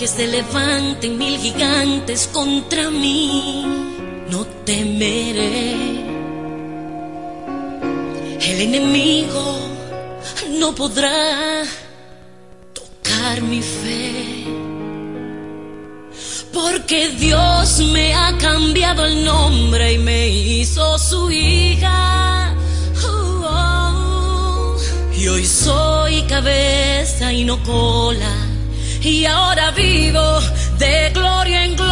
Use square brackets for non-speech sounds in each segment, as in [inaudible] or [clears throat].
aunque se levanten mil gigantes contra mí, no temeré. El enemigo no podrá tocar mi fe. Porque Dios me ha cambiado el nombre y me hizo su hija. Oh, oh. Y hoy soy cabeza y no cola. Y ahora vivo de gloria en gloria.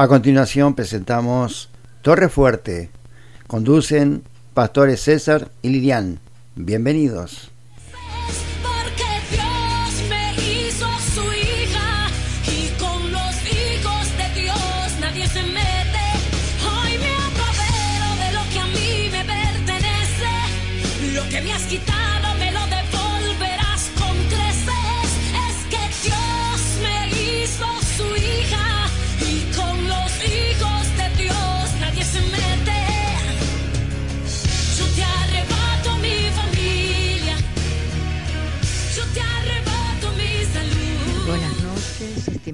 A continuación presentamos Torre Fuerte. Conducen Pastores César y Lilian. Bienvenidos.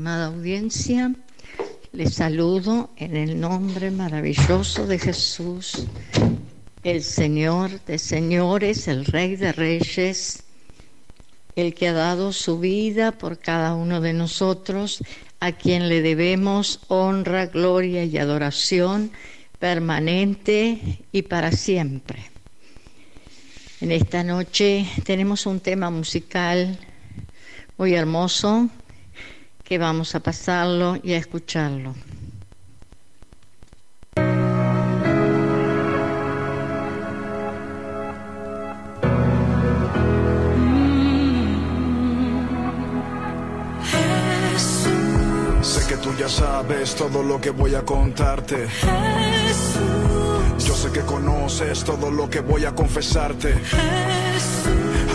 Estimada audiencia. Les saludo en el nombre maravilloso de Jesús, el Señor de señores, el Rey de reyes, el que ha dado su vida por cada uno de nosotros, a quien le debemos honra, gloria y adoración permanente y para siempre. En esta noche tenemos un tema musical muy hermoso que vamos a pasarlo y a escucharlo. Sé que tú ya sabes todo lo que voy a contarte. Yo sé que conoces todo lo que voy a confesarte.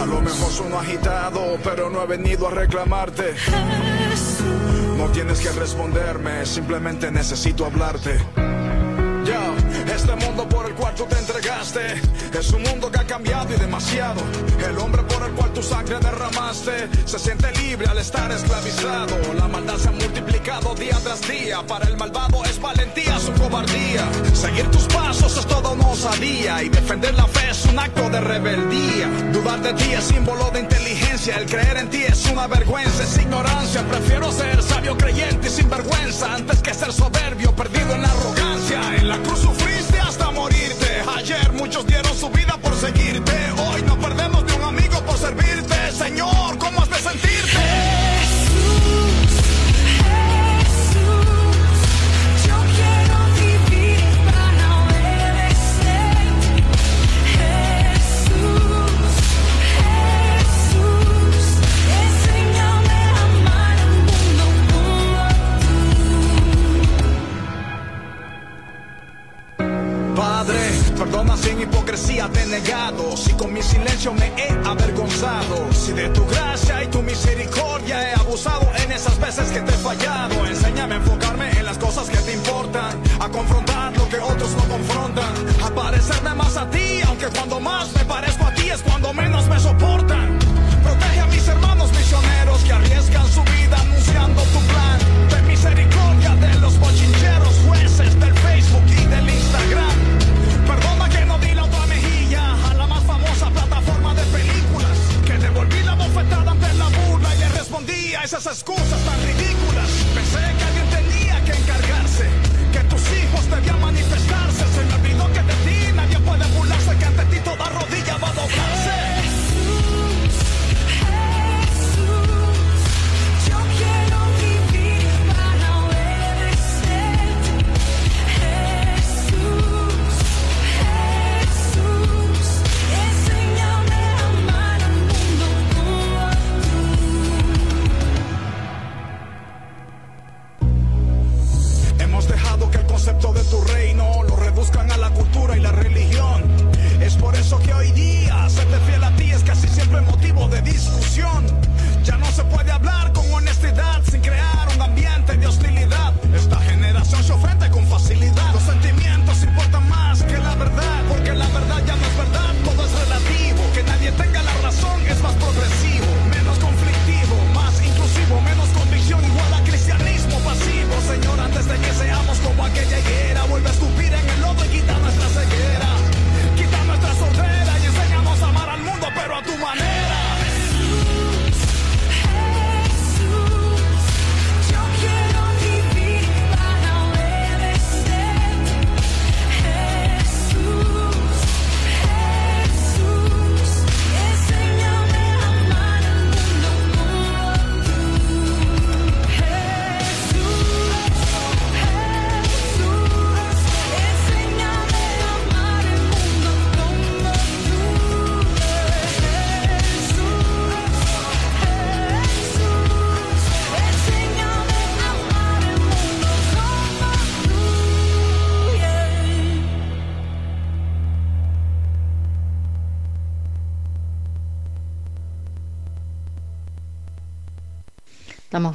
A lo mejor sueno agitado, pero no he venido a reclamarte. No tienes que responderme, simplemente necesito hablarte. Ya, este mundo por el cual tú te entregaste es un mundo que ha cambiado y demasiado. El hombre por el cual tu sangre derramaste se siente libre al estar esclavizado. La maldad se ha multiplicado día tras día. Para el malvado es valentía su cobardía. Seguir tus pasos es toda una osadía y defender la fe es un acto de rebeldía. De ti es símbolo de inteligencia. El creer en ti es una vergüenza, es ignorancia. Prefiero ser sabio creyente y sin vergüenza antes que ser soberbio perdido en la arrogancia. En la cruz si con mi silencio me he avergonzado, si de tu gracia y tu misericordia he abusado en esas veces que te he fallado, enséñame a enfocarme en las cosas que te importan, a confrontar lo que otros no confrontan, a parecerme más a ti, aunque cuando más me parezco a ti es cuando menos me soportan. essas coisas, tá buscan a la cultura y la religión. Es por eso que hoy día serte fiel a ti es casi siempre motivo de discusión. Ya no se puede hablar con honestidad sin crear un ambiente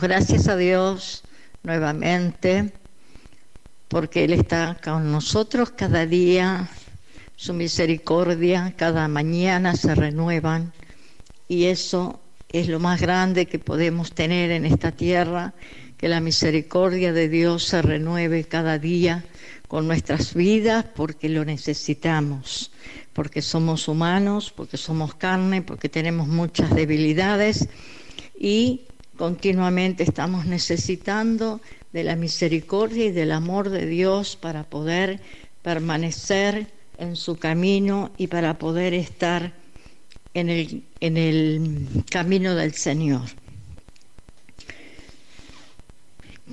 Gracias a Dios nuevamente porque Él está con nosotros cada día, su misericordia cada mañana se renuevan. Y eso es lo más grande que podemos tener en esta tierra, que la misericordia de Dios se renueve cada día con nuestras vidas porque lo necesitamos, porque somos humanos, porque somos carne, porque tenemos muchas debilidades. Y Continuamente estamos necesitando de la misericordia y del amor de Dios para poder permanecer en su camino y para poder estar en el, en el camino del Señor.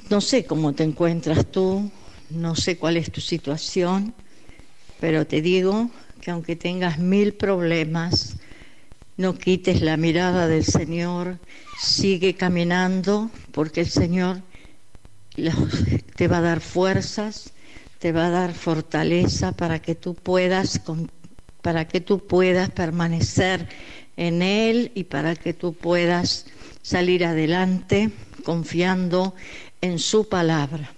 No sé cómo te encuentras tú, no sé cuál es tu situación, pero te digo que aunque tengas mil problemas, no quites la mirada del Señor, sigue caminando porque el Señor te va a dar fuerzas, te va a dar fortaleza para que tú puedas para que tú puedas permanecer en él y para que tú puedas salir adelante confiando en su palabra.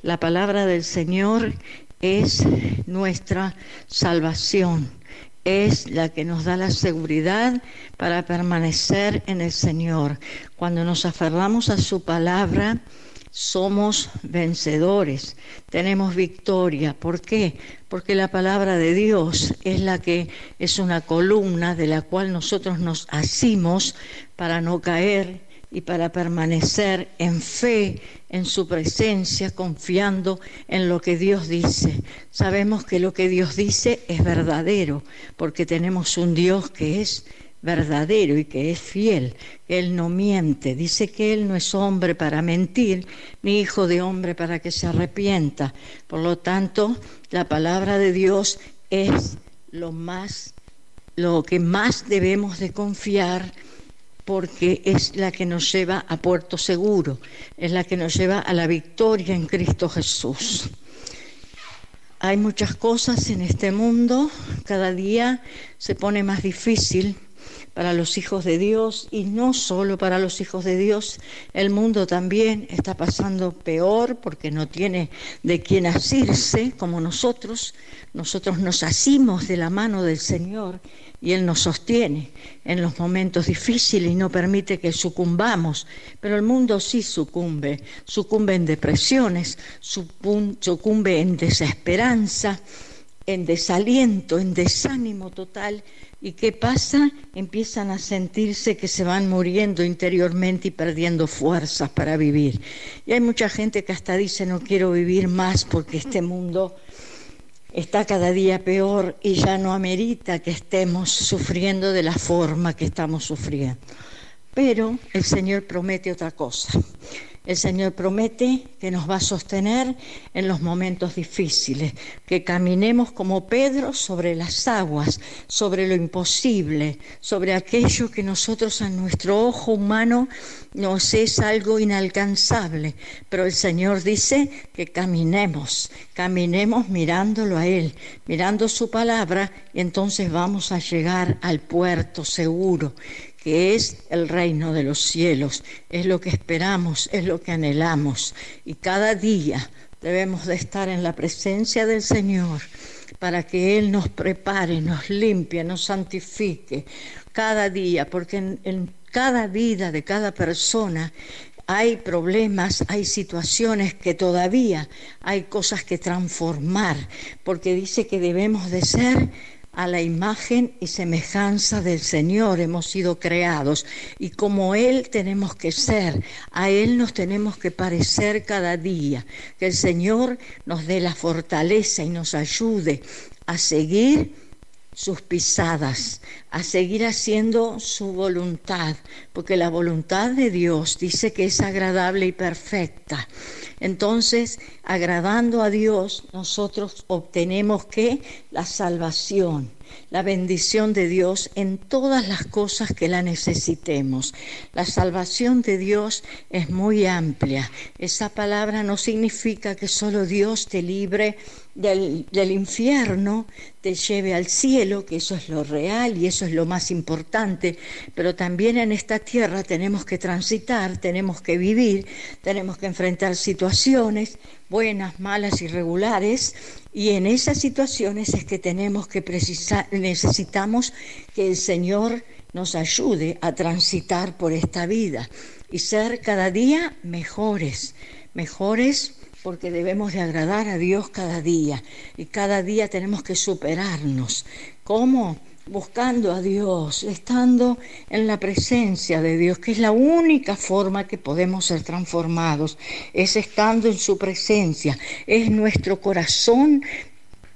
La palabra del Señor es nuestra salvación es la que nos da la seguridad para permanecer en el Señor. Cuando nos aferramos a su palabra, somos vencedores, tenemos victoria. ¿Por qué? Porque la palabra de Dios es la que es una columna de la cual nosotros nos asimos para no caer y para permanecer en fe en su presencia, confiando en lo que Dios dice. Sabemos que lo que Dios dice es verdadero, porque tenemos un Dios que es verdadero y que es fiel, Él no miente, dice que Él no es hombre para mentir, ni hijo de hombre para que se arrepienta. Por lo tanto, la palabra de Dios es lo más, lo que más debemos de confiar porque es la que nos lleva a puerto seguro, es la que nos lleva a la victoria en Cristo Jesús. Hay muchas cosas en este mundo, cada día se pone más difícil para los hijos de Dios y no solo para los hijos de Dios, el mundo también está pasando peor porque no tiene de quién asirse como nosotros. Nosotros nos asimos de la mano del Señor y Él nos sostiene en los momentos difíciles y no permite que sucumbamos. Pero el mundo sí sucumbe, sucumbe en depresiones, sucumbe en desesperanza, en desaliento, en desánimo total ¿Y qué pasa? Empiezan a sentirse que se van muriendo interiormente y perdiendo fuerzas para vivir. Y hay mucha gente que hasta dice no quiero vivir más porque este mundo está cada día peor y ya no amerita que estemos sufriendo de la forma que estamos sufriendo. Pero el Señor promete otra cosa. El Señor promete que nos va a sostener en los momentos difíciles, que caminemos como Pedro sobre las aguas, sobre lo imposible, sobre aquello que nosotros a nuestro ojo humano nos es algo inalcanzable. Pero el Señor dice que caminemos, caminemos mirándolo a Él, mirando su palabra, y entonces vamos a llegar al puerto seguro que es el reino de los cielos, es lo que esperamos, es lo que anhelamos. Y cada día debemos de estar en la presencia del Señor para que Él nos prepare, nos limpie, nos santifique cada día, porque en, en cada vida de cada persona hay problemas, hay situaciones que todavía hay cosas que transformar, porque dice que debemos de ser a la imagen y semejanza del Señor hemos sido creados. Y como Él tenemos que ser, a Él nos tenemos que parecer cada día, que el Señor nos dé la fortaleza y nos ayude a seguir sus pisadas, a seguir haciendo su voluntad, porque la voluntad de Dios dice que es agradable y perfecta. Entonces, agradando a Dios, nosotros obtenemos que la salvación, la bendición de Dios en todas las cosas que la necesitemos. La salvación de Dios es muy amplia. Esa palabra no significa que solo Dios te libre del, del, infierno, te lleve al cielo, que eso es lo real y eso es lo más importante, pero también en esta tierra tenemos que transitar, tenemos que vivir, tenemos que enfrentar situaciones buenas, malas, irregulares, y en esas situaciones es que tenemos que precisar, necesitamos que el Señor nos ayude a transitar por esta vida y ser cada día mejores, mejores porque debemos de agradar a Dios cada día y cada día tenemos que superarnos. ¿Cómo? Buscando a Dios, estando en la presencia de Dios, que es la única forma que podemos ser transformados, es estando en su presencia, es nuestro corazón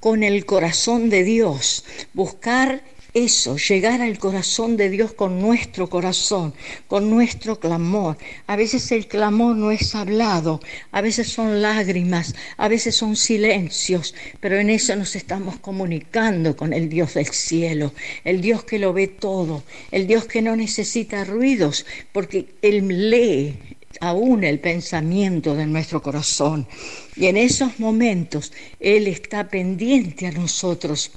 con el corazón de Dios, buscar eso, llegar al corazón de Dios con nuestro corazón, con nuestro clamor. A veces el clamor no es hablado, a veces son lágrimas, a veces son silencios, pero en eso nos estamos comunicando con el Dios del cielo, el Dios que lo ve todo, el Dios que no necesita ruidos, porque Él lee aún el pensamiento de nuestro corazón. Y en esos momentos Él está pendiente a nosotros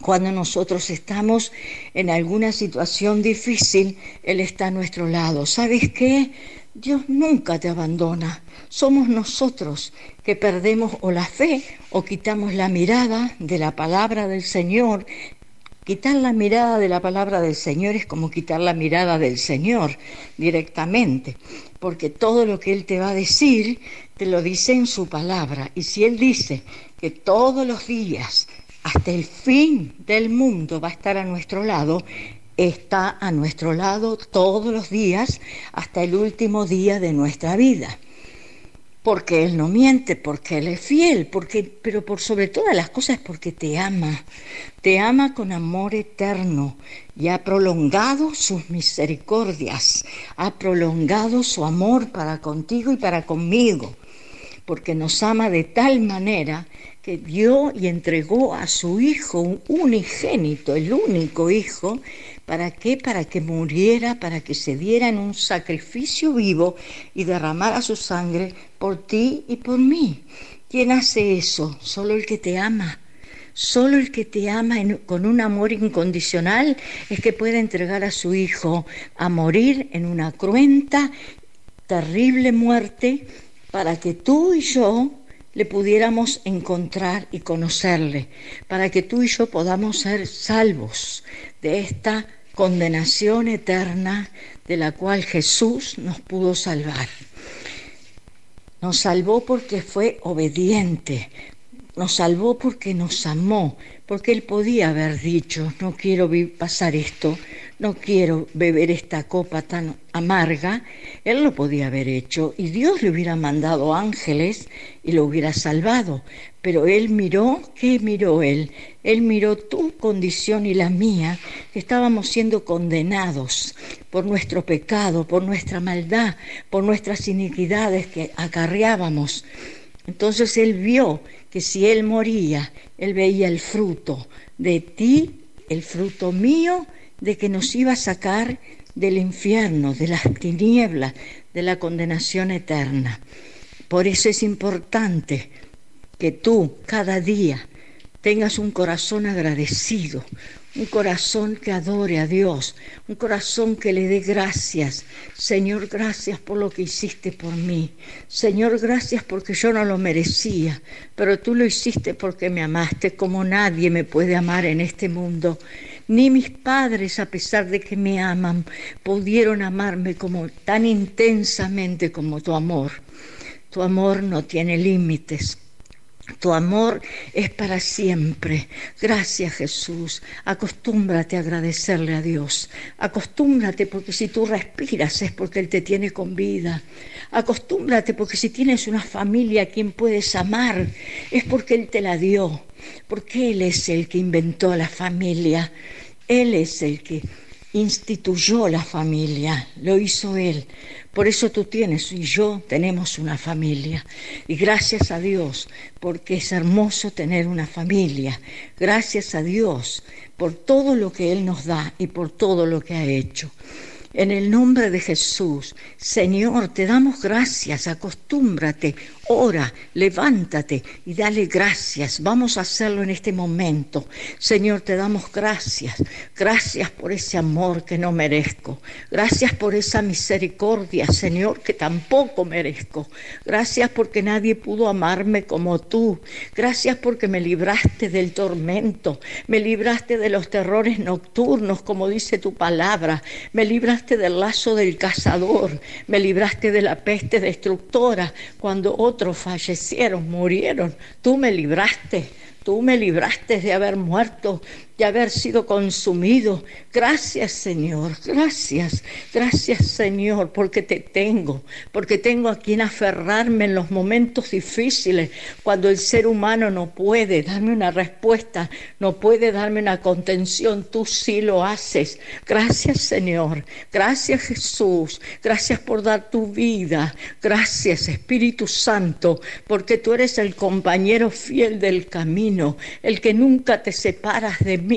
cuando nosotros estamos en alguna situación difícil, Él está a nuestro lado. ¿Sabes qué? Dios nunca te abandona. Somos nosotros que perdemos o la fe o quitamos la mirada de la palabra del Señor. Quitar la mirada de la palabra del Señor es como quitar la mirada del Señor directamente, porque todo lo que Él te va a decir, te lo dice en su palabra. Y si Él dice que todos los días hasta el fin del mundo va a estar a nuestro lado, está a nuestro lado todos los días hasta el último día de nuestra vida. Porque Él no miente, porque Él es fiel, porque, pero por sobre todas las cosas porque te ama, te ama con amor eterno y ha prolongado sus misericordias, ha prolongado su amor para contigo y para conmigo, porque nos ama de tal manera que dio y entregó a su hijo un unigénito, el único hijo, ¿para qué? Para que muriera, para que se diera en un sacrificio vivo y derramara su sangre por ti y por mí. ¿Quién hace eso? Solo el que te ama. Solo el que te ama con un amor incondicional es que puede entregar a su hijo a morir en una cruenta, terrible muerte para que tú y yo le pudiéramos encontrar y conocerle, para que tú y yo podamos ser salvos de esta condenación eterna de la cual Jesús nos pudo salvar. Nos salvó porque fue obediente. nos salvó porque nos amó, porque Él podía haber dicho, no quiero pasar esto, no quiero beber esta copa tan amarga, Él lo podía haber hecho y Dios le hubiera mandado ángeles y lo hubiera salvado. Pero Él miró, ¿qué miró Él? Él miró tu condición y la mía, que estábamos siendo condenados por nuestro pecado, por nuestra maldad, por nuestras iniquidades que acarreábamos. Entonces Él vio que si Él moría, Él veía el fruto de ti, el fruto mío, de que nos iba a sacar del infierno, de las tinieblas, de la condenación eterna. Por eso es importante que tú cada día tengas un corazón agradecido, un corazón que adore a Dios, un corazón que le dé gracias. Señor, gracias por lo que hiciste por mí. Señor, gracias porque yo no lo merecía, pero tú lo hiciste porque me amaste como nadie me puede amar en este mundo. Ni mis padres, a pesar de que me aman, pudieron amarme como tan intensamente como tu amor. Tu amor no tiene límites. Tu amor es para siempre. Gracias Jesús. Acostúmbrate a agradecerle a Dios. Acostúmbrate porque si tú respiras es porque Él te tiene con vida. Acostúmbrate porque si tienes una familia a quien puedes amar es porque Él te la dio. Porque Él es el que inventó la familia. Él es el que instituyó la familia. Lo hizo Él. Por eso tú tienes y yo tenemos una familia. Y gracias a Dios, porque es hermoso tener una familia. Gracias a Dios por todo lo que Él nos da y por todo lo que ha hecho. En el nombre de Jesús, Señor, te damos gracias, acostúmbrate, ora, levántate y dale gracias. Vamos a hacerlo en este momento. Señor, te damos gracias. Gracias por ese amor que no merezco. Gracias por esa misericordia, Señor, que tampoco merezco. Gracias porque nadie pudo amarme como tú. Gracias porque me libraste del tormento. Me libraste de los terrores nocturnos, como dice tu palabra. Me libraste del lazo del cazador. Me libraste de la peste destructora cuando otro fallecieron, murieron. Tú me libraste, tú me libraste de haber muerto, de haber sido consumido. Gracias Señor, gracias, gracias Señor, porque te tengo, porque tengo a quien aferrarme en los momentos difíciles, cuando el ser humano no puede darme una respuesta, no puede darme una contención, tú sí lo haces. Gracias Señor, gracias Jesús, gracias por dar tu vida, gracias Espíritu Santo, porque tú eres el compañero fiel del camino, el que nunca te separas de mí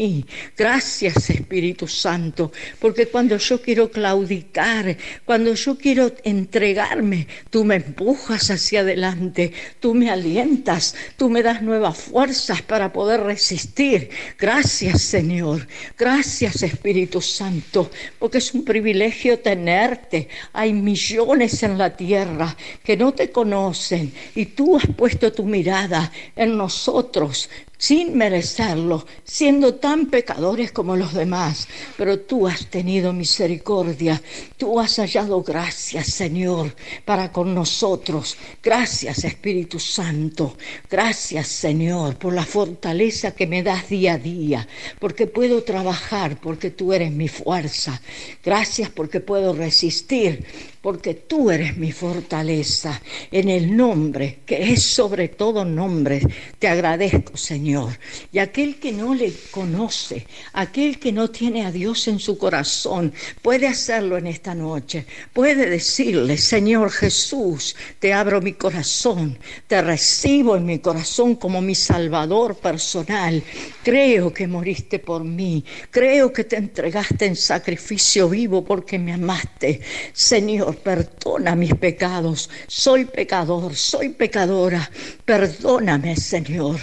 Gracias Espíritu Santo, porque cuando yo quiero claudicar, cuando yo quiero entregarme, tú me empujas hacia adelante, tú me alientas, tú me das nuevas fuerzas para poder resistir. Gracias Señor, gracias Espíritu Santo, porque es un privilegio tenerte. Hay millones en la tierra que no te conocen y tú has puesto tu mirada en nosotros sin merecerlo, siendo tan pecadores como los demás. Pero tú has tenido misericordia, tú has hallado gracias, Señor, para con nosotros. Gracias, Espíritu Santo. Gracias, Señor, por la fortaleza que me das día a día, porque puedo trabajar, porque tú eres mi fuerza. Gracias porque puedo resistir porque tú eres mi fortaleza. En el nombre, que es sobre todo nombre, te agradezco, Señor. Y aquel que no le conoce, aquel que no tiene a Dios en su corazón, puede hacerlo en esta noche. Puede decirle, Señor Jesús, te abro mi corazón, te recibo en mi corazón como mi Salvador personal. Creo que moriste por mí, creo que te entregaste en sacrificio vivo porque me amaste. Señor, perdona mis pecados. Soy pecador, soy pecadora. Perdóname, Señor.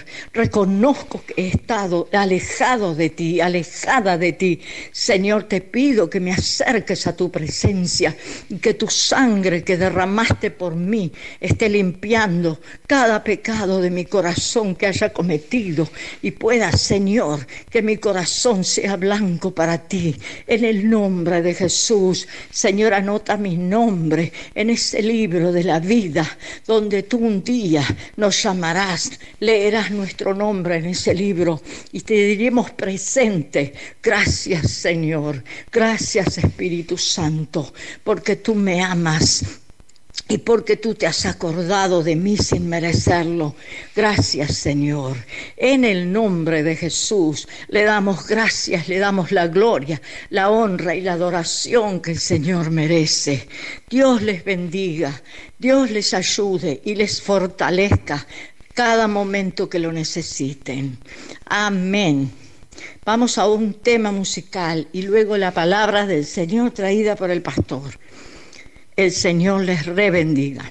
Reconozco que he estado alejado de ti, alejada de ti. Señor, te pido que me acerques a tu presencia y que tu sangre que derramaste por mí esté limpiando cada pecado de mi corazón que haya cometido y pueda, Señor, que mi corazón sea blanco para ti. En el nombre de Jesús, Señor, anota mi nombre en ese libro de la vida donde tú un día nos llamarás, leerás nuestro nombre en ese libro y te diremos presente. Gracias Señor, gracias Espíritu Santo, porque tú me amas y porque tú te has acordado de mí sin merecerlo. Gracias, Señor. En el nombre de Jesús le damos gracias, le damos la gloria, la honra y la adoración que el Señor merece. Dios les bendiga, Dios les ayude y les fortalezca cada momento que lo necesiten. Amén. Vamos a un tema musical y luego la palabra del Señor traída por el pastor. El Señor les rebendiga.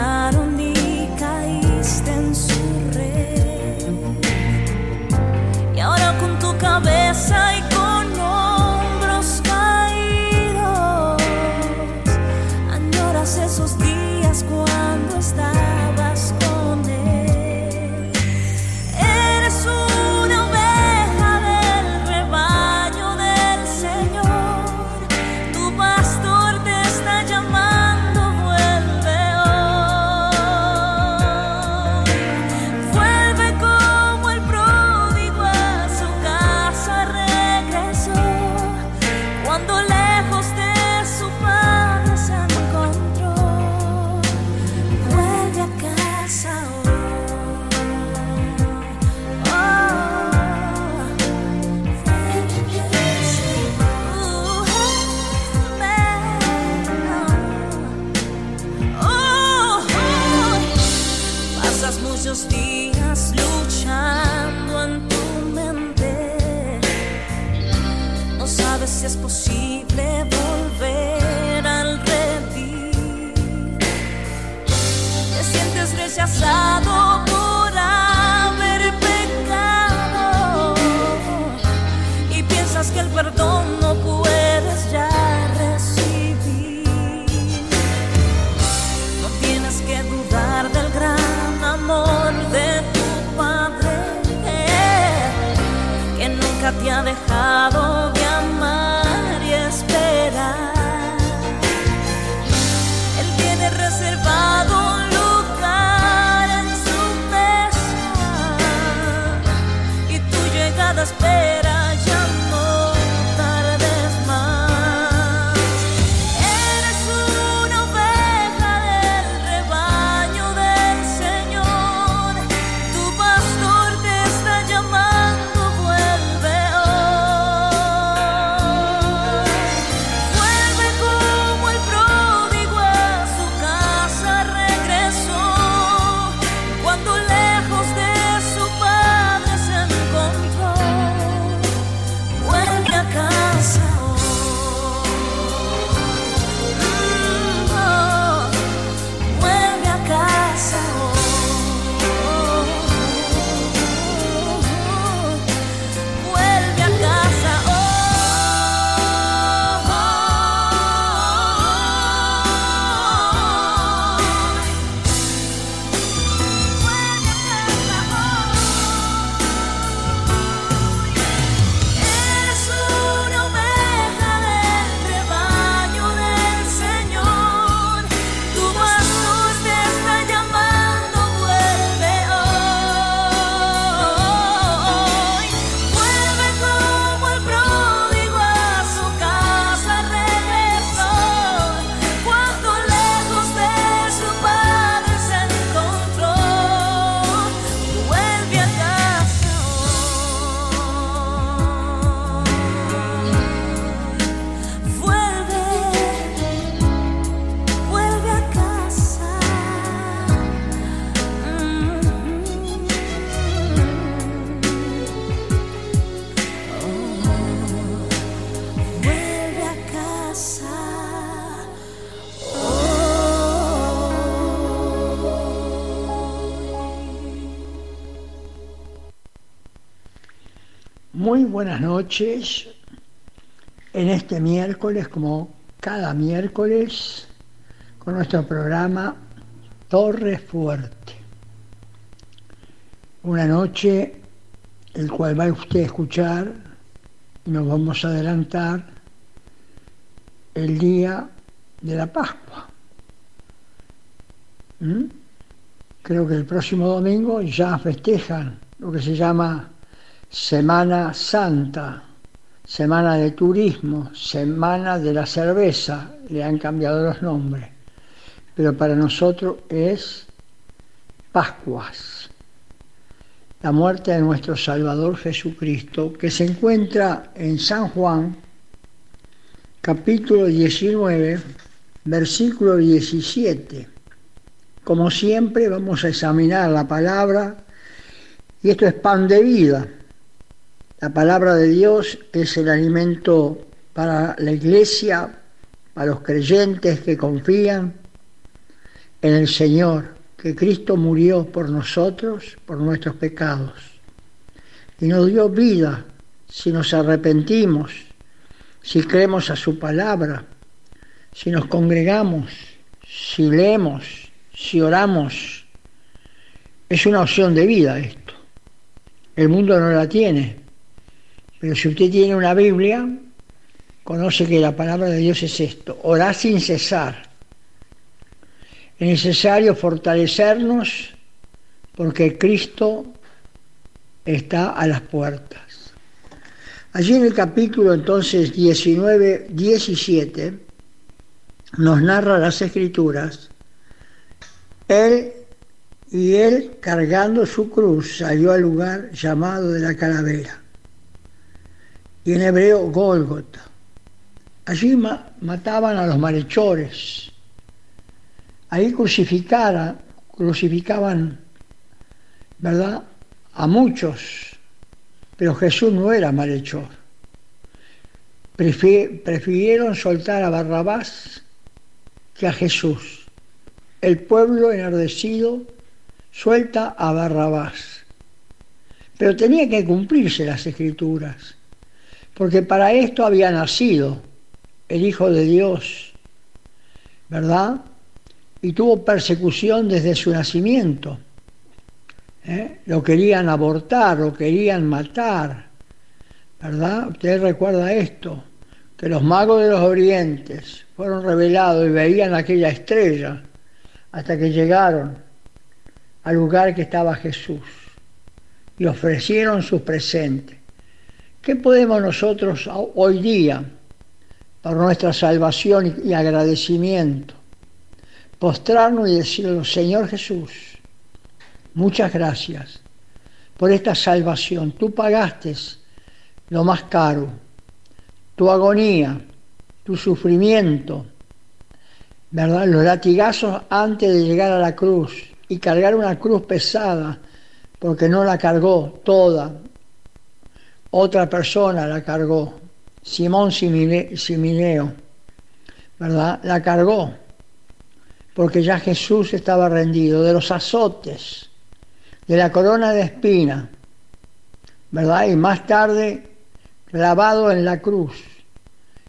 Muy buenas noches. En este miércoles, como cada miércoles, con nuestro programa Torre Fuerte. Una noche el cual va usted a escuchar y nos vamos a adelantar el día de la Pascua. ¿Mm? Creo que el próximo domingo ya festejan lo que se llama Semana Santa, Semana de Turismo, Semana de la Cerveza, le han cambiado los nombres, pero para nosotros es Pascuas, la muerte de nuestro Salvador Jesucristo, que se encuentra en San Juan, capítulo 19, versículo 17. Como siempre vamos a examinar la palabra y esto es pan de vida la palabra de Dios es el alimento para la iglesia, para los creyentes que confían en el Señor, que Cristo murió por nosotros, por nuestros pecados, y nos dio vida si nos arrepentimos, si creemos a su palabra, si nos congregamos, si leemos, si oramos. Es una opción de vida esto. El mundo no la tiene, pero si usted tiene una Biblia, conoce que la palabra de Dios es esto, orar sin cesar. Es necesario fortalecernos porque Cristo está a las puertas. Allí en el capítulo entonces 19, 17 nos narra las escrituras, Él y Él cargando su cruz salió al lugar llamado de la calavera y en hebreo Gólgota. Allí mataban a los malhechores. Ahí crucificaban, crucificaban, ¿verdad?, a muchos, pero Jesús no era malhechor. Prefirieron soltar a Barrabás que a Jesús. El pueblo enardecido suelta a Barrabás. Pero tenía que cumplirse las escrituras porque para esto había nacido el Hijo de Dios, ¿verdad? Y tuvo persecución desde su nacimiento. ¿eh? Lo querían abortar, lo querían matar, ¿verdad? Usted recuerda esto, que los magos de los orientes fueron revelados y veían aquella estrella hasta que llegaron al lugar que estaba Jesús y ofrecieron sus presentes. ¿Qué podemos nosotros hoy día, por nuestra salvación y agradecimiento, postrarnos y decirle, Señor Jesús, muchas gracias por esta salvación. Tú pagaste lo más caro, tu agonía, tu sufrimiento, ¿verdad? Los latigazos antes de llegar a la cruz y cargar una cruz pesada, porque no la cargó toda, otra persona la cargó, Simón Simineo, ¿verdad? La cargó, porque ya Jesús estaba rendido de los azotes, de la corona de espina, ¿verdad? Y más tarde clavado en la cruz.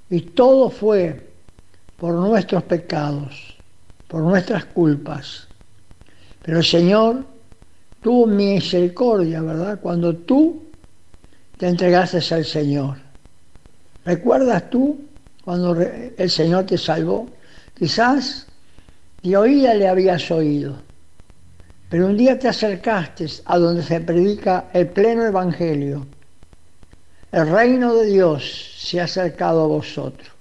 Y todo fue por nuestros pecados, por nuestras culpas. Pero el Señor tuvo misericordia, ¿verdad? Cuando tú te entregaste al Señor. ¿Recuerdas tú cuando el Señor te salvó? Quizás de oída le habías oído, pero un día te acercaste a donde se predica el pleno evangelio. El reino de Dios se ha acercado a vosotros.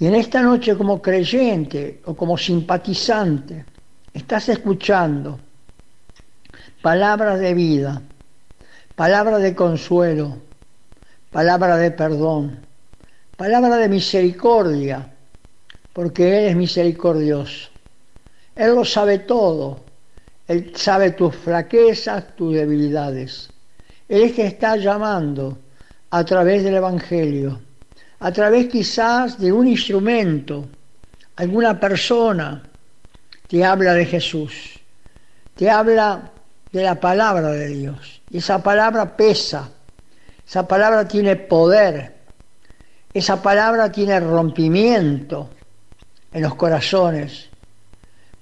Y en esta noche como creyente o como simpatizante, estás escuchando palabras de vida, palabra de consuelo, palabra de perdón, palabra de misericordia, porque Él es misericordioso. Él lo sabe todo. Él sabe tus flaquezas, tus debilidades. Él que está llamando a través del Evangelio, a través quizás de un instrumento, alguna persona te habla de Jesús, te habla de la palabra de Dios. Esa palabra pesa, Esa palabra tiene poder. Esa palabra tiene rompimiento en los corazones,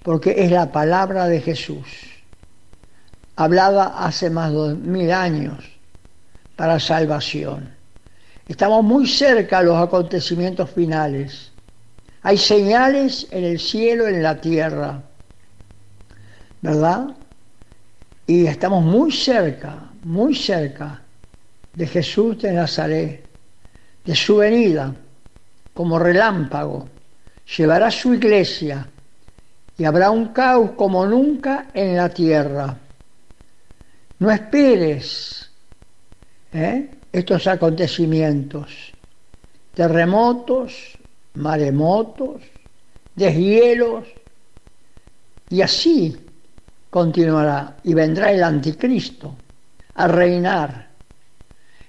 porque es la palabra de Jesús, hablada hace más de mil años para salvación. Estamos muy cerca a los acontecimientos finales. Hay señales en el cielo, en la tierra, ¿verdad? Y estamos muy cerca, muy cerca de Jesús de Nazaret, de su venida como relámpago. Llevará su iglesia y habrá un caos como nunca en la tierra. No esperes ¿eh? estos acontecimientos, terremotos, maremotos, deshielos, y así continuará y vendrá el anticristo a reinar.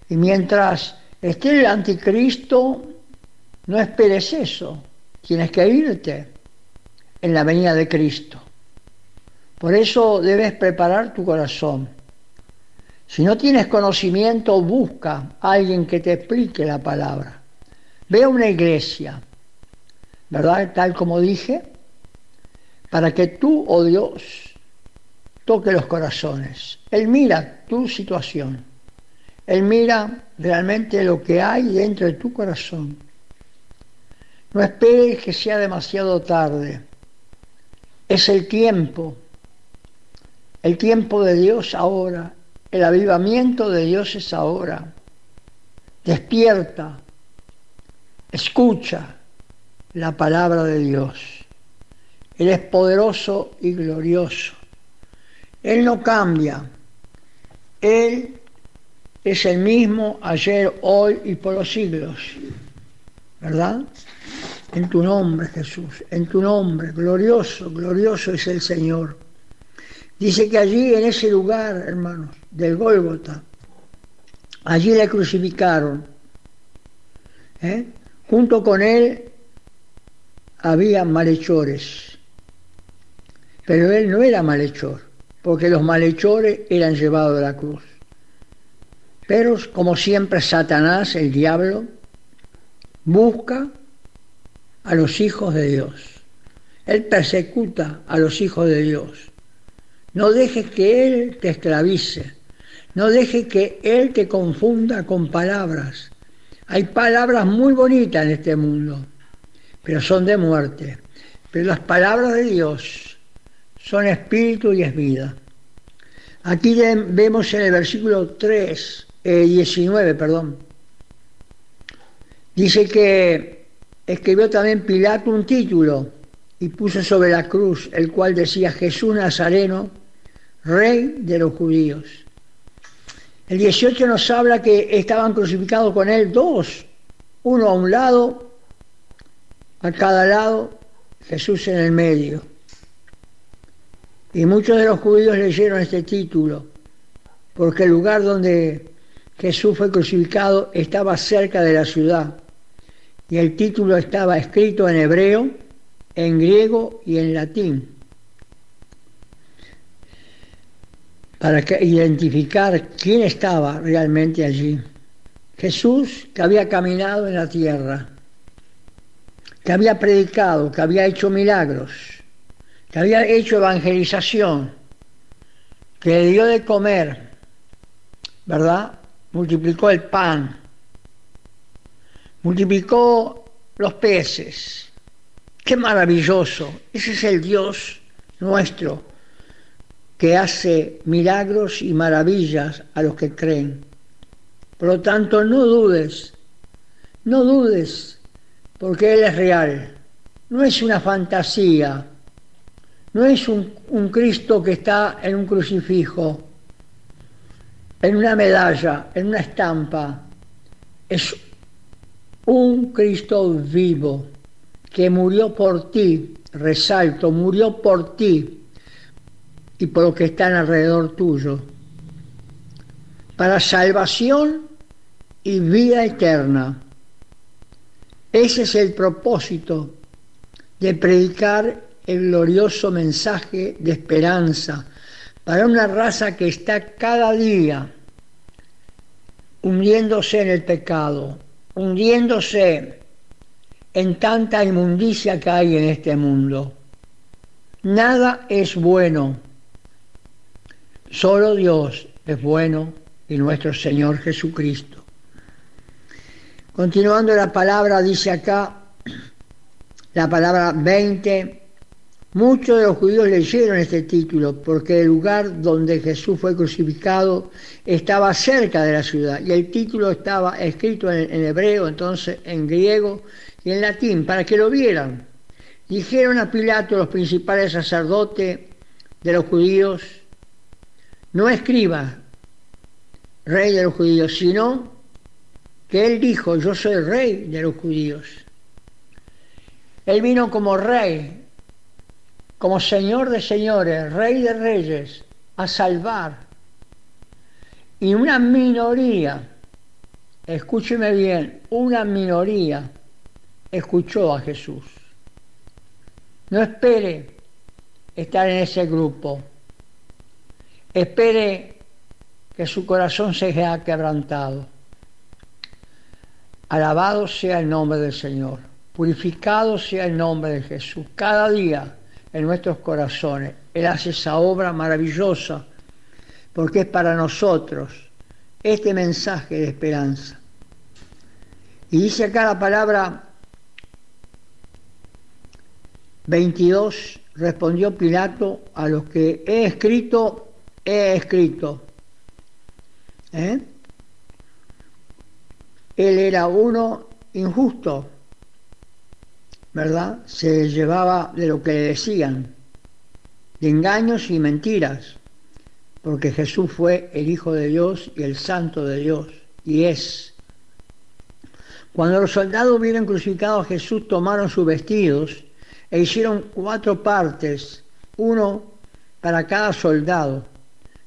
Y mientras esté el anticristo, no esperes eso, tienes que irte en la venida de Cristo. Por eso debes preparar tu corazón. Si no tienes conocimiento, busca a alguien que te explique la palabra. Ve a una iglesia, ¿verdad? Tal como dije, para que tú, oh Dios, toque los corazones. Él mira tu situación. Él mira realmente lo que hay dentro de tu corazón. No esperes que sea demasiado tarde. Es el tiempo. El tiempo de Dios ahora. El avivamiento de Dios es ahora. Despierta. Escucha la palabra de Dios. Él es poderoso y glorioso. Él no cambia. Él es el mismo ayer, hoy y por los siglos. ¿Verdad? En tu nombre, Jesús, en tu nombre, glorioso, glorioso es el Señor. Dice que allí, en ese lugar, hermanos, del Gólgota, allí le crucificaron. ¿eh? Junto con él había malhechores, pero él no era malhechor porque los malhechores eran llevados a la cruz. Pero como siempre Satanás, el diablo, busca a los hijos de Dios. Él persecuta a los hijos de Dios. No dejes que Él te esclavice. No dejes que Él te confunda con palabras. Hay palabras muy bonitas en este mundo, pero son de muerte. Pero las palabras de Dios son espíritu y es vida. Aquí vemos en el versículo 3, 19, eh, perdón. Dice que escribió también Pilato un título y puso sobre la cruz, el cual decía Jesús Nazareno, rey de los judíos. El 18 nos habla que estaban crucificados con él dos, uno a un lado, a cada lado, Jesús en el medio. Y muchos de los judíos leyeron este título, porque el lugar donde Jesús fue crucificado estaba cerca de la ciudad. Y el título estaba escrito en hebreo, en griego y en latín. Para identificar quién estaba realmente allí. Jesús que había caminado en la tierra, que había predicado, que había hecho milagros que había hecho evangelización, que le dio de comer, ¿verdad? Multiplicó el pan, multiplicó los peces. Qué maravilloso. Ese es el Dios nuestro que hace milagros y maravillas a los que creen. Por lo tanto, no dudes, no dudes, porque Él es real. No es una fantasía, no es un, Cristo que está en un crucifijo, en una medalla, en una estampa. Es un Cristo vivo que murió por ti, resalto, murió por ti y por lo que están alrededor tuyo, para salvación y vida eterna. Ese es el propósito de predicar el glorioso mensaje de esperanza para una raza que está cada día hundiéndose en el pecado, hundiéndose en tanta inmundicia que hay en este mundo. Nada es bueno, solo Dios es bueno y nuestro Señor Jesucristo. Continuando la palabra, dice acá, la palabra 20, muchos de los judíos leyeron este título porque el lugar donde Jesús fue crucificado estaba cerca de la ciudad y el título estaba escrito en, hebreo, entonces en griego y en latín, para que lo vieran. Dijeron a Pilato, los principales sacerdotes de los judíos, no escriba rey de los judíos, sino que él dijo, yo soy rey de los judíos. Él vino como rey, como señor de señores, rey de reyes, a salvar. Y una minoría, escúcheme bien, una minoría escuchó a Jesús. No espere estar en ese grupo. Espere que su corazón se haya quebrantado. Alabado sea el nombre del Señor. Purificado sea el nombre de Jesús. Cada día en nuestros corazones. Él hace esa obra maravillosa porque es para nosotros este mensaje de esperanza. Y dice acá la palabra 22, respondió Pilato a los que he escrito, he escrito. ¿Eh? Él era uno injusto, ¿verdad? Se llevaba de lo que le decían, de engaños y mentiras, porque Jesús fue el Hijo de Dios y el Santo de Dios, y es. Cuando los soldados vieron crucificado a Jesús, tomaron sus vestidos e hicieron cuatro partes, uno para cada soldado.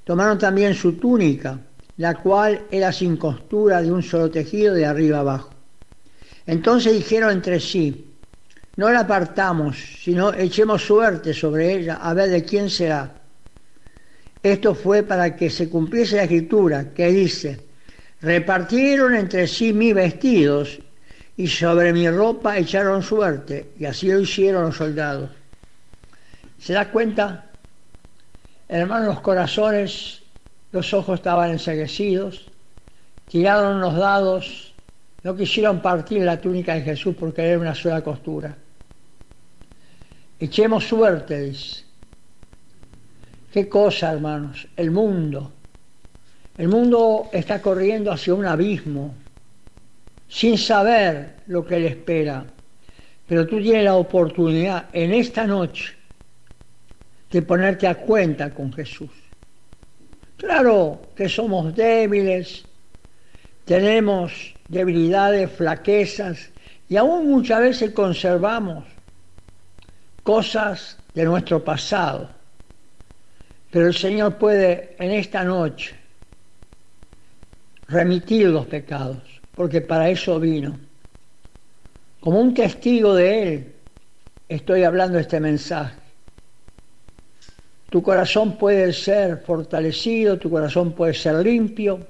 Tomaron también su túnica la cual era sin costura de un solo tejido de arriba abajo. Entonces dijeron entre sí, no la apartamos, sino echemos suerte sobre ella a ver de quién será. Esto fue para que se cumpliese la escritura que dice, repartieron entre sí mis vestidos y sobre mi ropa echaron suerte, y así lo hicieron los soldados. ¿Se da cuenta? Hermanos, los corazones los ojos estaban enseguecidos, tiraron los dados, no quisieron partir la túnica de Jesús porque era una sola costura. Echemos suerte, dice. Qué cosa, hermanos, el mundo. El mundo está corriendo hacia un abismo, sin saber lo que le espera. Pero tú tienes la oportunidad en esta noche de ponerte a cuenta con Jesús. Claro que somos débiles, tenemos debilidades, flaquezas y aún muchas veces conservamos cosas de nuestro pasado. Pero el Señor puede en esta noche remitir los pecados, porque para eso vino. Como un testigo de Él, estoy hablando este mensaje. Tu corazón puede ser fortalecido, tu corazón puede ser limpio,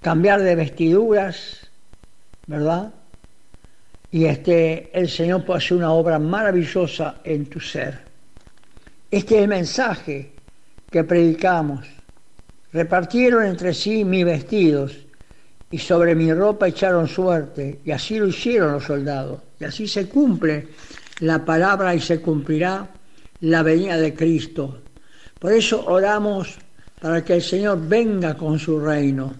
cambiar de vestiduras, ¿verdad? Y este, el Señor puede hacer una obra maravillosa en tu ser. Este es el mensaje que predicamos. Repartieron entre sí mis vestidos y sobre mi ropa echaron suerte, y así lo hicieron los soldados. Y así se cumple la palabra y se cumplirá la venida de Cristo. Por eso oramos para que el Señor venga con su reino,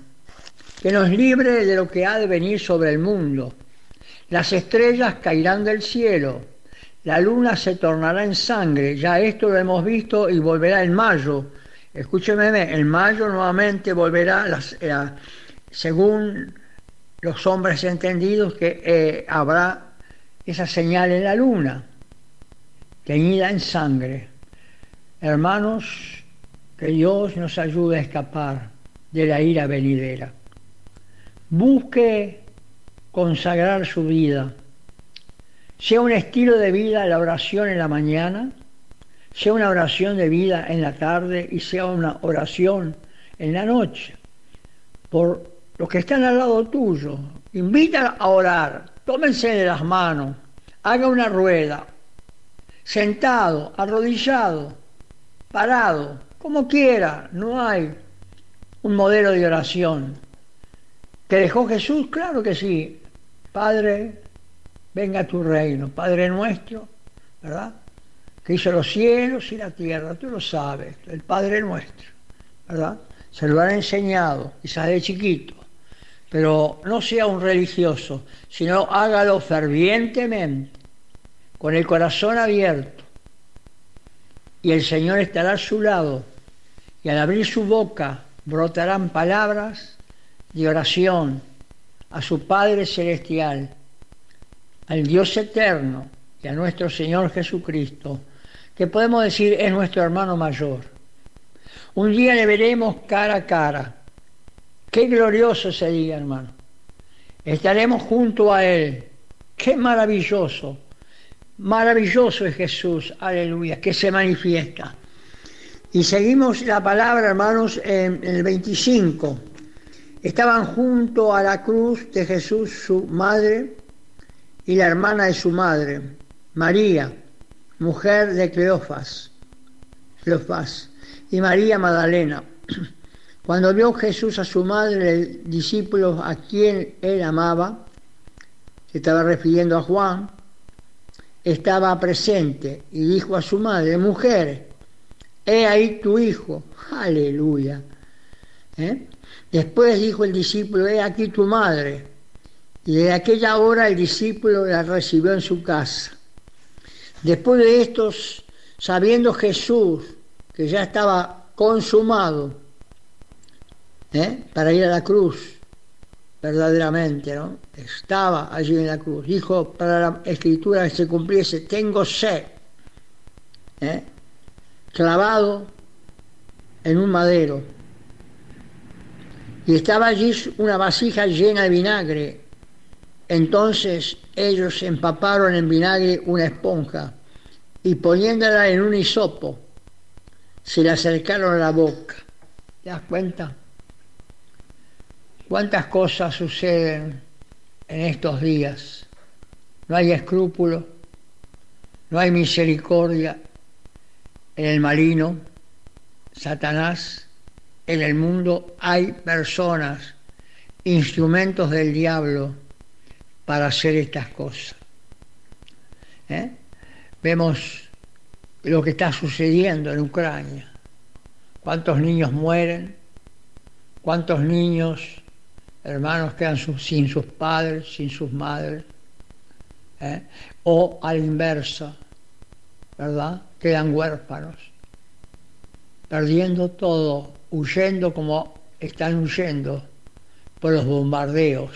que nos libre de lo que ha de venir sobre el mundo. Las estrellas caerán del cielo, la luna se tornará en sangre, ya esto lo hemos visto y volverá en mayo. Escúcheme, en mayo nuevamente volverá, eh, según los hombres entendidos, que eh, habrá esa señal en la luna teñida en sangre. Hermanos, que Dios nos ayude a escapar de la ira venidera. Busque consagrar su vida, sea un estilo de vida la oración en la mañana, sea una oración de vida en la tarde y sea una oración en la noche. por los que están al lado tuyo. Invita a orar, tómense de las manos, haga una rueda, sentado, arrodillado, parado, como quiera, no hay un modelo de oración. ¿Que dejó Jesús? Claro que sí. Padre, venga tu reino, Padre nuestro, ¿verdad? Que hizo los cielos y la tierra, tú lo sabes, el Padre nuestro, ¿verdad? Se lo han enseñado, quizás de chiquito, pero no sea un religioso, sino hágalo fervientemente, con el corazón abierto, y el Señor estará a su lado, y al abrir su boca brotarán palabras de oración a su Padre Celestial, al Dios eterno y a nuestro Señor Jesucristo, que podemos decir es nuestro hermano mayor. Un día le veremos cara a cara. Qué glorioso sería, hermano. Estaremos junto a Él. Qué maravilloso. Maravilloso es Jesús, aleluya, que se manifiesta. Y seguimos la palabra, hermanos, en el 25. Estaban junto a la cruz de Jesús su madre y la hermana de su madre, María, mujer de Cleofas, Cleofas y María Magdalena. [clears throat] Cuando vio Jesús a su madre, el discípulo a quien él amaba, se estaba refiriendo a Juan, estaba presente y dijo a su madre, mujer, he ahí tu hijo, aleluya. ¿Eh? Después dijo el discípulo, he aquí tu madre. Y de aquella hora el discípulo la recibió en su casa. Después de estos, sabiendo Jesús que ya estaba consumado ¿eh? para ir a la cruz, verdaderamente, ¿no? Estaba allí en la cruz. Dijo para la escritura que se cumpliese, tengo sed. ¿eh? clavado en un madero. Y estaba allí una vasija llena de vinagre. Entonces ellos empaparon en vinagre una esponja y poniéndola en un hisopo, se la acercaron a la boca. ¿Te das cuenta? ¿Cuántas cosas suceden en estos días? No hay escrúpulo, no hay misericordia, en el marino, Satanás, en el mundo hay personas, instrumentos del diablo para hacer estas cosas. ¿Eh? Vemos lo que está sucediendo en Ucrania. ¿Cuántos niños mueren? ¿Cuántos niños, hermanos, quedan sin sus padres, sin sus madres? ¿Eh? O a la inversa, ¿verdad? quedan huérfanos, perdiendo todo, huyendo como están huyendo por los bombardeos,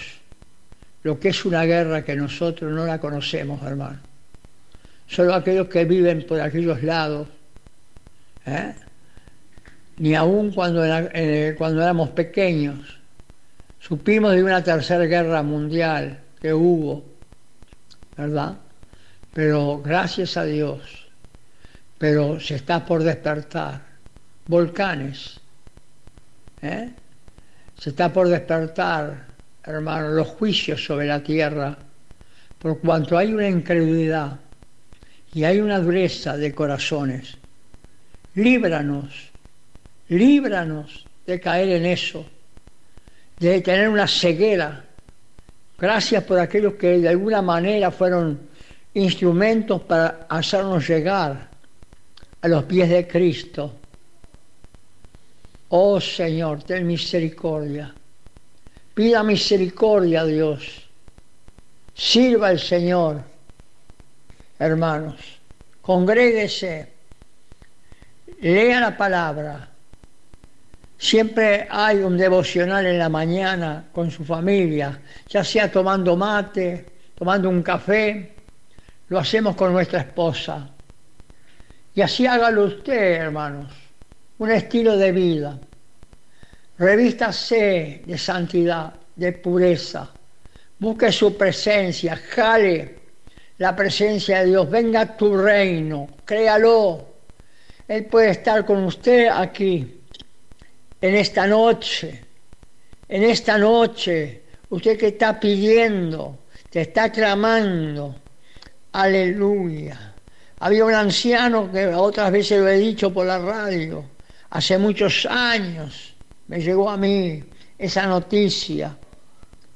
lo que es una guerra que nosotros no la conocemos, hermano. Solo aquellos que viven por aquellos lados, ¿eh? ni aún cuando, eh, cuando éramos pequeños, supimos de una tercera guerra mundial que hubo, ¿verdad? Pero gracias a Dios, pero se está por despertar. Volcanes. ¿Eh? Se está por despertar, hermano, los juicios sobre la tierra, por cuanto hay una incredulidad y hay una dureza de corazones. Líbranos, líbranos de caer en eso, de tener una ceguera. Gracias por aquellos que de alguna manera fueron instrumentos para hacernos llegar a los pies de Cristo. Oh Señor, ten misericordia. Pida misericordia a Dios. Sirva al Señor, hermanos. Congréguese. Lea la palabra. Siempre hay un devocional en la mañana con su familia, ya sea tomando mate, tomando un café. Lo hacemos con nuestra esposa y así hágalo usted, hermanos, un estilo de vida. Revístase de santidad, de pureza. Busque su presencia, jale la presencia de Dios. Venga a tu reino, créalo. Él puede estar con usted aquí, en esta noche, en esta noche, usted que está pidiendo, te está clamando, aleluya. Había un anciano que otras veces lo he dicho por la radio, hace muchos años me llegó a mí esa noticia,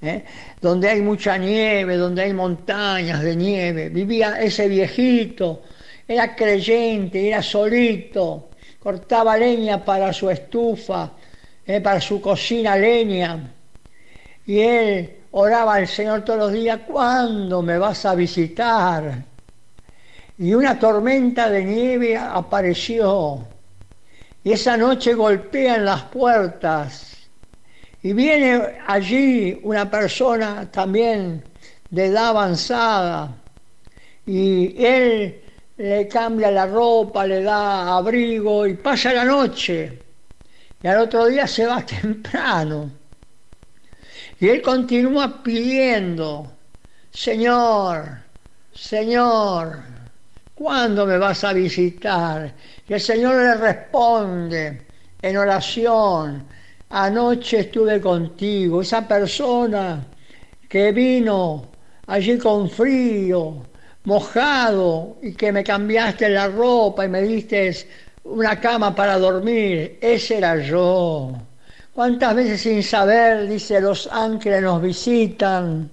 ¿eh? donde hay mucha nieve, donde hay montañas de nieve. Vivía ese viejito, era creyente, era solito, cortaba leña para su estufa, ¿eh? para su cocina leña. Y él oraba al Señor todos los días, ¿cuándo me vas a visitar? Y una tormenta de nieve apareció. Y esa noche golpean las puertas. Y viene allí una persona también de edad avanzada. Y él le cambia la ropa, le da abrigo y pasa la noche. Y al otro día se va [laughs] temprano. Y él continúa pidiendo, Señor, Señor, ¿cuándo me vas a visitar? Y el Señor le responde en oración, anoche estuve contigo, esa persona que vino allí con frío, mojado, y que me cambiaste la ropa y me diste una cama para dormir, ese era yo. ¿Cuántas veces sin saber, dice, los ángeles nos visitan?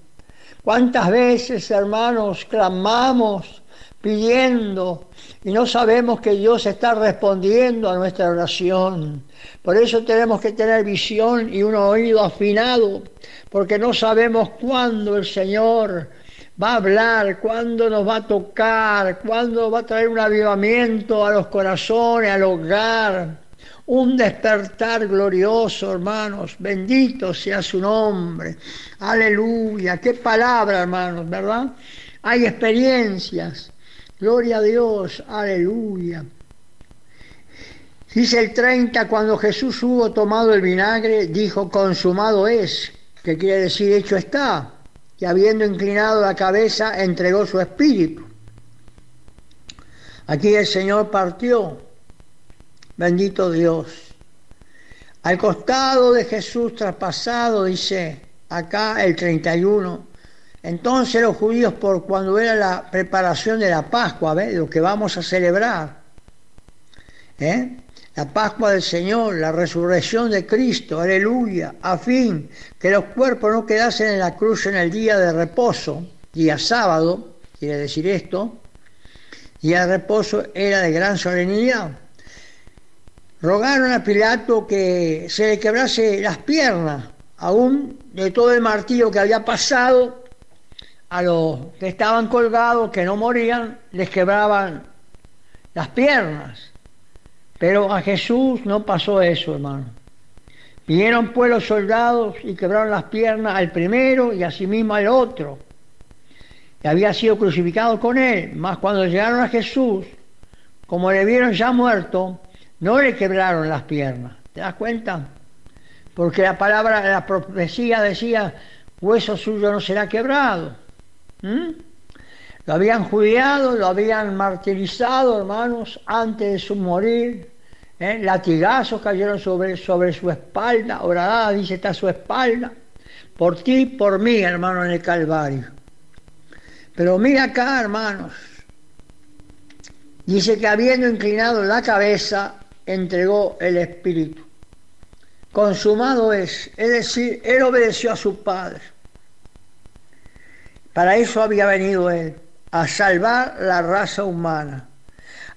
¿Cuántas veces, hermanos, clamamos pidiendo y no sabemos que Dios está respondiendo a nuestra oración? Por eso tenemos que tener visión y un oído afinado, porque no sabemos cuándo el Señor va a hablar, cuándo nos va a tocar, cuándo va a traer un avivamiento a los corazones, al hogar un despertar glorioso, hermanos. Bendito sea su nombre. Aleluya. Qué palabra, hermanos, ¿verdad? Hay experiencias. Gloria a Dios. Aleluya. Dice el 30, cuando Jesús hubo tomado el vinagre, dijo, consumado es, que quiere decir hecho está, y habiendo inclinado la cabeza, entregó su espíritu. Aquí el Señor partió Bendito Dios. Al costado de Jesús traspasado, dice acá el 31, entonces los judíos, por cuando era la preparación de la Pascua, ¿ves? lo que vamos a celebrar, ¿eh? la Pascua del Señor, la resurrección de Cristo, aleluya, a fin que los cuerpos no quedasen en la cruz en el día de reposo, día sábado, quiere decir esto, y el reposo era de gran solemnidad rogaron a Pilato que se le quebrase las piernas, aún de todo el martillo que había pasado, a los que estaban colgados, que no morían, les quebraban las piernas. Pero a Jesús no pasó eso, hermano. Vinieron pues los soldados y quebraron las piernas al primero y asimismo al otro, que había sido crucificado con él. Mas cuando llegaron a Jesús, como le vieron ya muerto, no le quebraron las piernas. ¿Te das cuenta? Porque la palabra, la profecía decía, hueso suyo no será quebrado. ¿Mm? Lo habían judiado, lo habían martirizado, hermanos, antes de su morir. ¿eh? Latigazos cayeron sobre, sobre su espalda, orada dice, está su espalda. Por ti, por mí, hermano, en el Calvario. Pero mira acá, hermanos. Dice que habiendo inclinado la cabeza, entregó el Espíritu. Consumado es, es decir, Él obedeció a su Padre. Para eso había venido Él, a salvar la raza humana.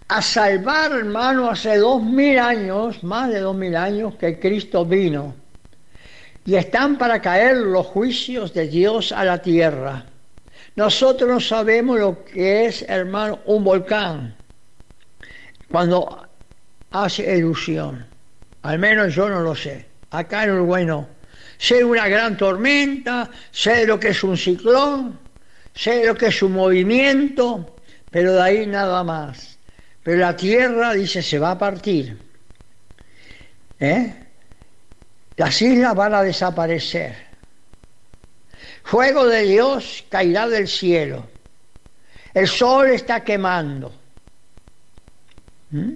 A salvar, hermano, hace dos mil años, más de dos mil años, que Cristo vino. Y están para caer los juicios de Dios a la tierra. Nosotros no sabemos lo que es, hermano, un volcán. Cuando hace erupción. Al menos yo no lo sé. Acá en Uruguay no. Sé una gran tormenta, sé lo que es un ciclón, sé lo que es un movimiento, pero de ahí nada más. Pero la tierra, dice, se va a partir. ¿Eh? Las islas van a desaparecer. Fuego de Dios caerá del cielo. El sol está quemando. ¿Mm?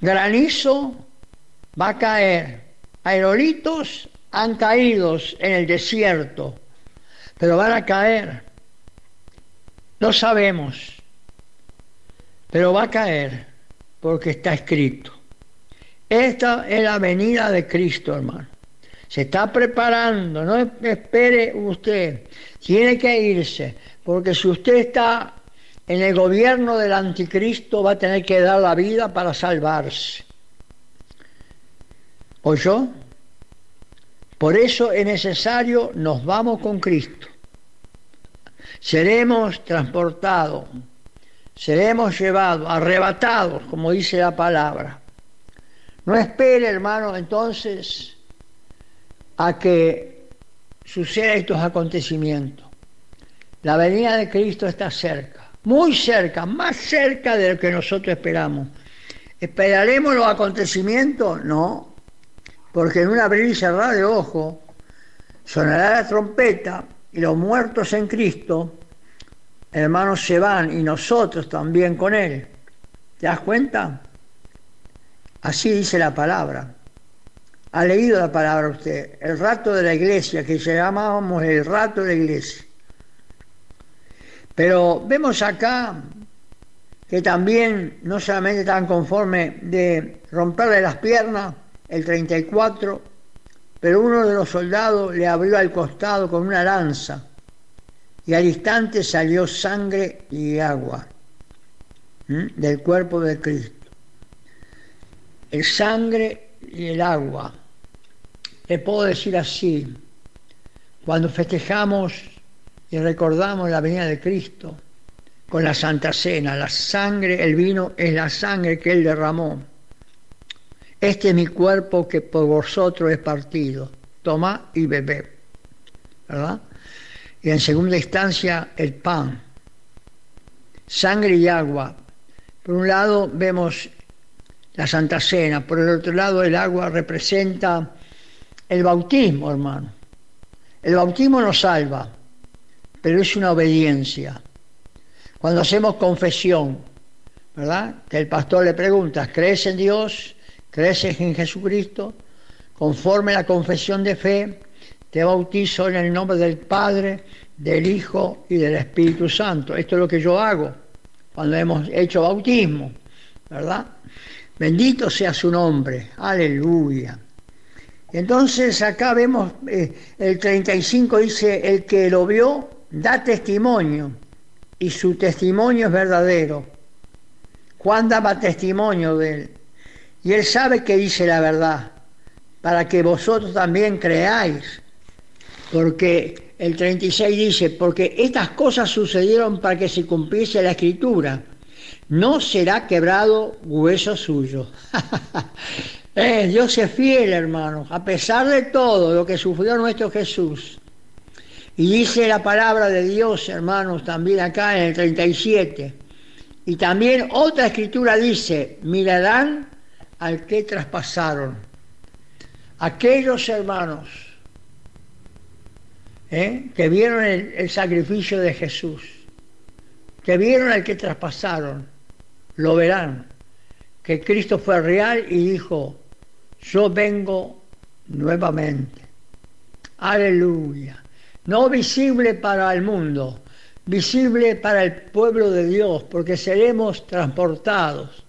granizo va a caer, aerolitos han caído en el desierto, pero van a caer. No sabemos, pero va a caer porque está escrito. Esta es la venida de Cristo, hermano. Se está preparando, no espere usted. Tiene que irse, porque si usted está en el gobierno del anticristo, va a tener que dar la vida para salvarse. ¿Oyó? Por eso es necesario, nos vamos con Cristo. Seremos transportados, seremos llevados, arrebatados, como dice la palabra. No espere, hermano, entonces a que sucedan estos acontecimientos. La venida de Cristo está cerca, muy cerca, más cerca de lo que nosotros esperamos. ¿Esperaremos los acontecimientos? No, porque en un abrir y cerrar de ojo sonará la trompeta los muertos en Cristo, hermanos, se van y nosotros también con Él. ¿Te das cuenta? Así dice la palabra. Ha leído la palabra usted, el rato de la iglesia, que llamábamos el rato de la iglesia. Pero vemos acá que también no solamente están conforme de romperle las piernas, el 34, pero uno de los soldados le abrió al costado con una lanza y al instante salió sangre y agua del cuerpo de Cristo. El sangre y el agua. Le puedo decir así, cuando festejamos y recordamos la venida de Cristo con la Santa Cena, la sangre, el vino es la sangre que Él derramó este es mi cuerpo que por vosotros es partido. Toma y bebé. ¿Verdad? Y en segunda instancia, el pan. Sangre y agua. Por un lado vemos la Santa Cena, por el otro lado el agua representa el bautismo, hermano. El bautismo nos salva, pero es una obediencia. Cuando hacemos confesión, ¿verdad? Que el pastor le pregunta, ¿crees en Dios? Creces en Jesucristo, conforme la confesión de fe, te bautizo en el nombre del Padre, del Hijo y del Espíritu Santo. Esto es lo que yo hago cuando hemos hecho bautismo, ¿verdad? Bendito sea su nombre, aleluya. Entonces acá vemos, eh, el 35 dice, el que lo vio da testimonio y su testimonio es verdadero. Juan daba testimonio de él. Y Él sabe que dice la verdad, para que vosotros también creáis. Porque el 36 dice, porque estas cosas sucedieron para que se cumpliese la escritura. No será quebrado hueso suyo. [laughs] eh, Dios es fiel, hermanos, a pesar de todo lo que sufrió nuestro Jesús. Y dice la palabra de Dios, hermanos, también acá en el 37. Y también otra escritura dice, mirarán al que traspasaron. Aquellos hermanos ¿eh? que vieron el, sacrificio de Jesús, que vieron al que traspasaron, lo verán, que Cristo fue real y dijo, yo vengo nuevamente. Aleluya. No visible para el mundo, visible para el pueblo de Dios, porque seremos transportados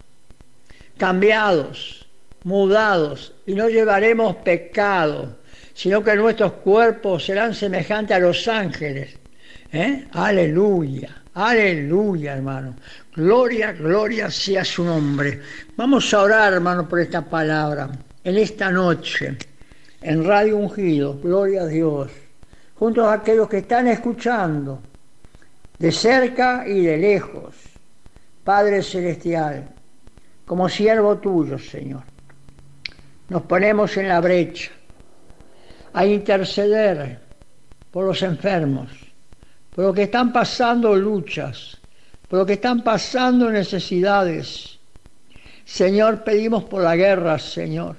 cambiados, mudados, y no llevaremos pecado, sino que nuestros cuerpos serán semejantes a los ángeles. ¿Eh? Aleluya, aleluya, hermano. Gloria, gloria sea su nombre. Vamos a orar, hermano, por esta palabra. En esta noche, en Radio Ungido, gloria a Dios, junto a aquellos que están escuchando, de cerca y de lejos. Padre Celestial, como siervo tuyo, Señor. Nos ponemos en la brecha a interceder por los enfermos, por lo que están pasando luchas, por lo que están pasando necesidades. Señor, pedimos por la guerra, Señor.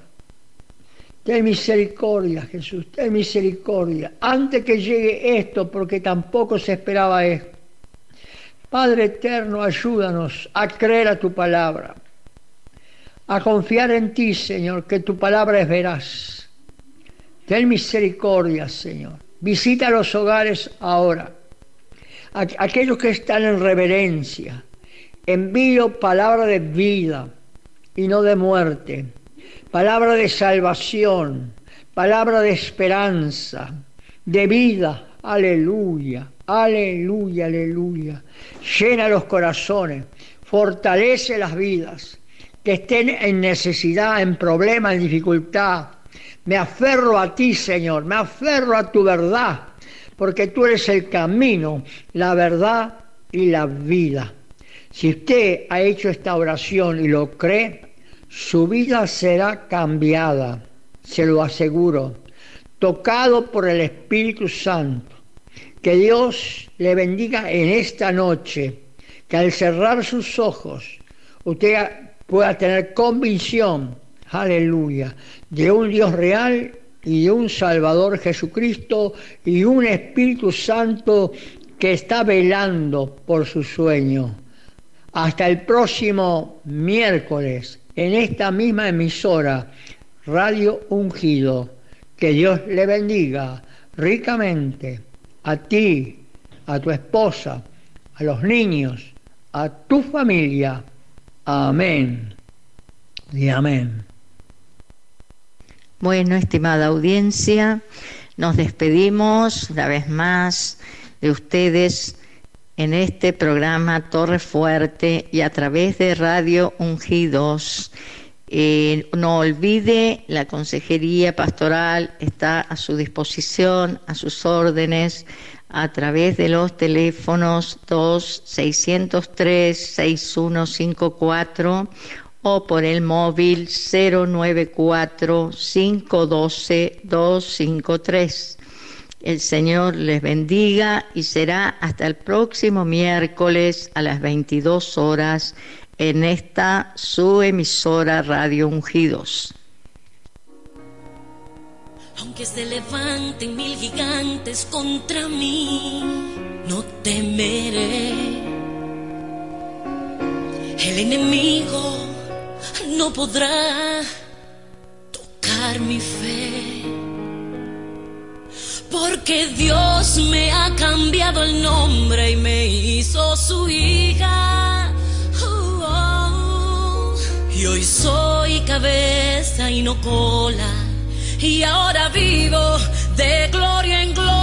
Ten misericordia, Jesús, ten misericordia. Antes que llegue esto, porque tampoco se esperaba esto. Padre eterno, ayúdanos a creer a tu palabra a confiar en ti, Señor, que tu palabra es veraz. Ten misericordia, Señor. Visita los hogares ahora. Aquellos que están en reverencia. Envío palabra de vida y no de muerte. Palabra de salvación. Palabra de esperanza. De vida. Aleluya. Aleluya, aleluya. Llena los corazones. Fortalece las vidas. Que estén en necesidad, en problema, en dificultad me aferro a ti, Señor, me aferro a tu verdad, porque tú eres el camino, la verdad y la vida. Si usted ha hecho esta oración y lo cree, su vida será cambiada, se lo aseguro, tocado por el Espíritu Santo. Que Dios le bendiga en esta noche, que al cerrar sus ojos usted pueda tener convicción aleluya, de un Dios real y de un Salvador Jesucristo y un Espíritu Santo que está velando por su sueño. Hasta el próximo miércoles, en esta misma emisora, Radio Ungido. Que Dios le bendiga ricamente a ti, a tu esposa, a los niños, a tu familia. Amén y amén. Bueno, estimada audiencia, nos despedimos una vez más de ustedes en este programa Torre Fuerte y a través de Radio Ungidos. Eh, no olvide, la Consejería Pastoral está a su disposición, a sus órdenes, a través de los teléfonos 2 603 6154 o por el móvil 094-512-253. El Señor les bendiga y será hasta el próximo miércoles a las 22 horas en esta su emisora Radio Ungidos. Aunque se levanten mil gigantes contra mí, no temeré. El enemigo no podrá tocar mi fe. Porque Dios me ha cambiado el nombre y me hizo su hija. Oh, oh. Y hoy soy cabeza y no cola. Y ahora vivo de gloria en gloria.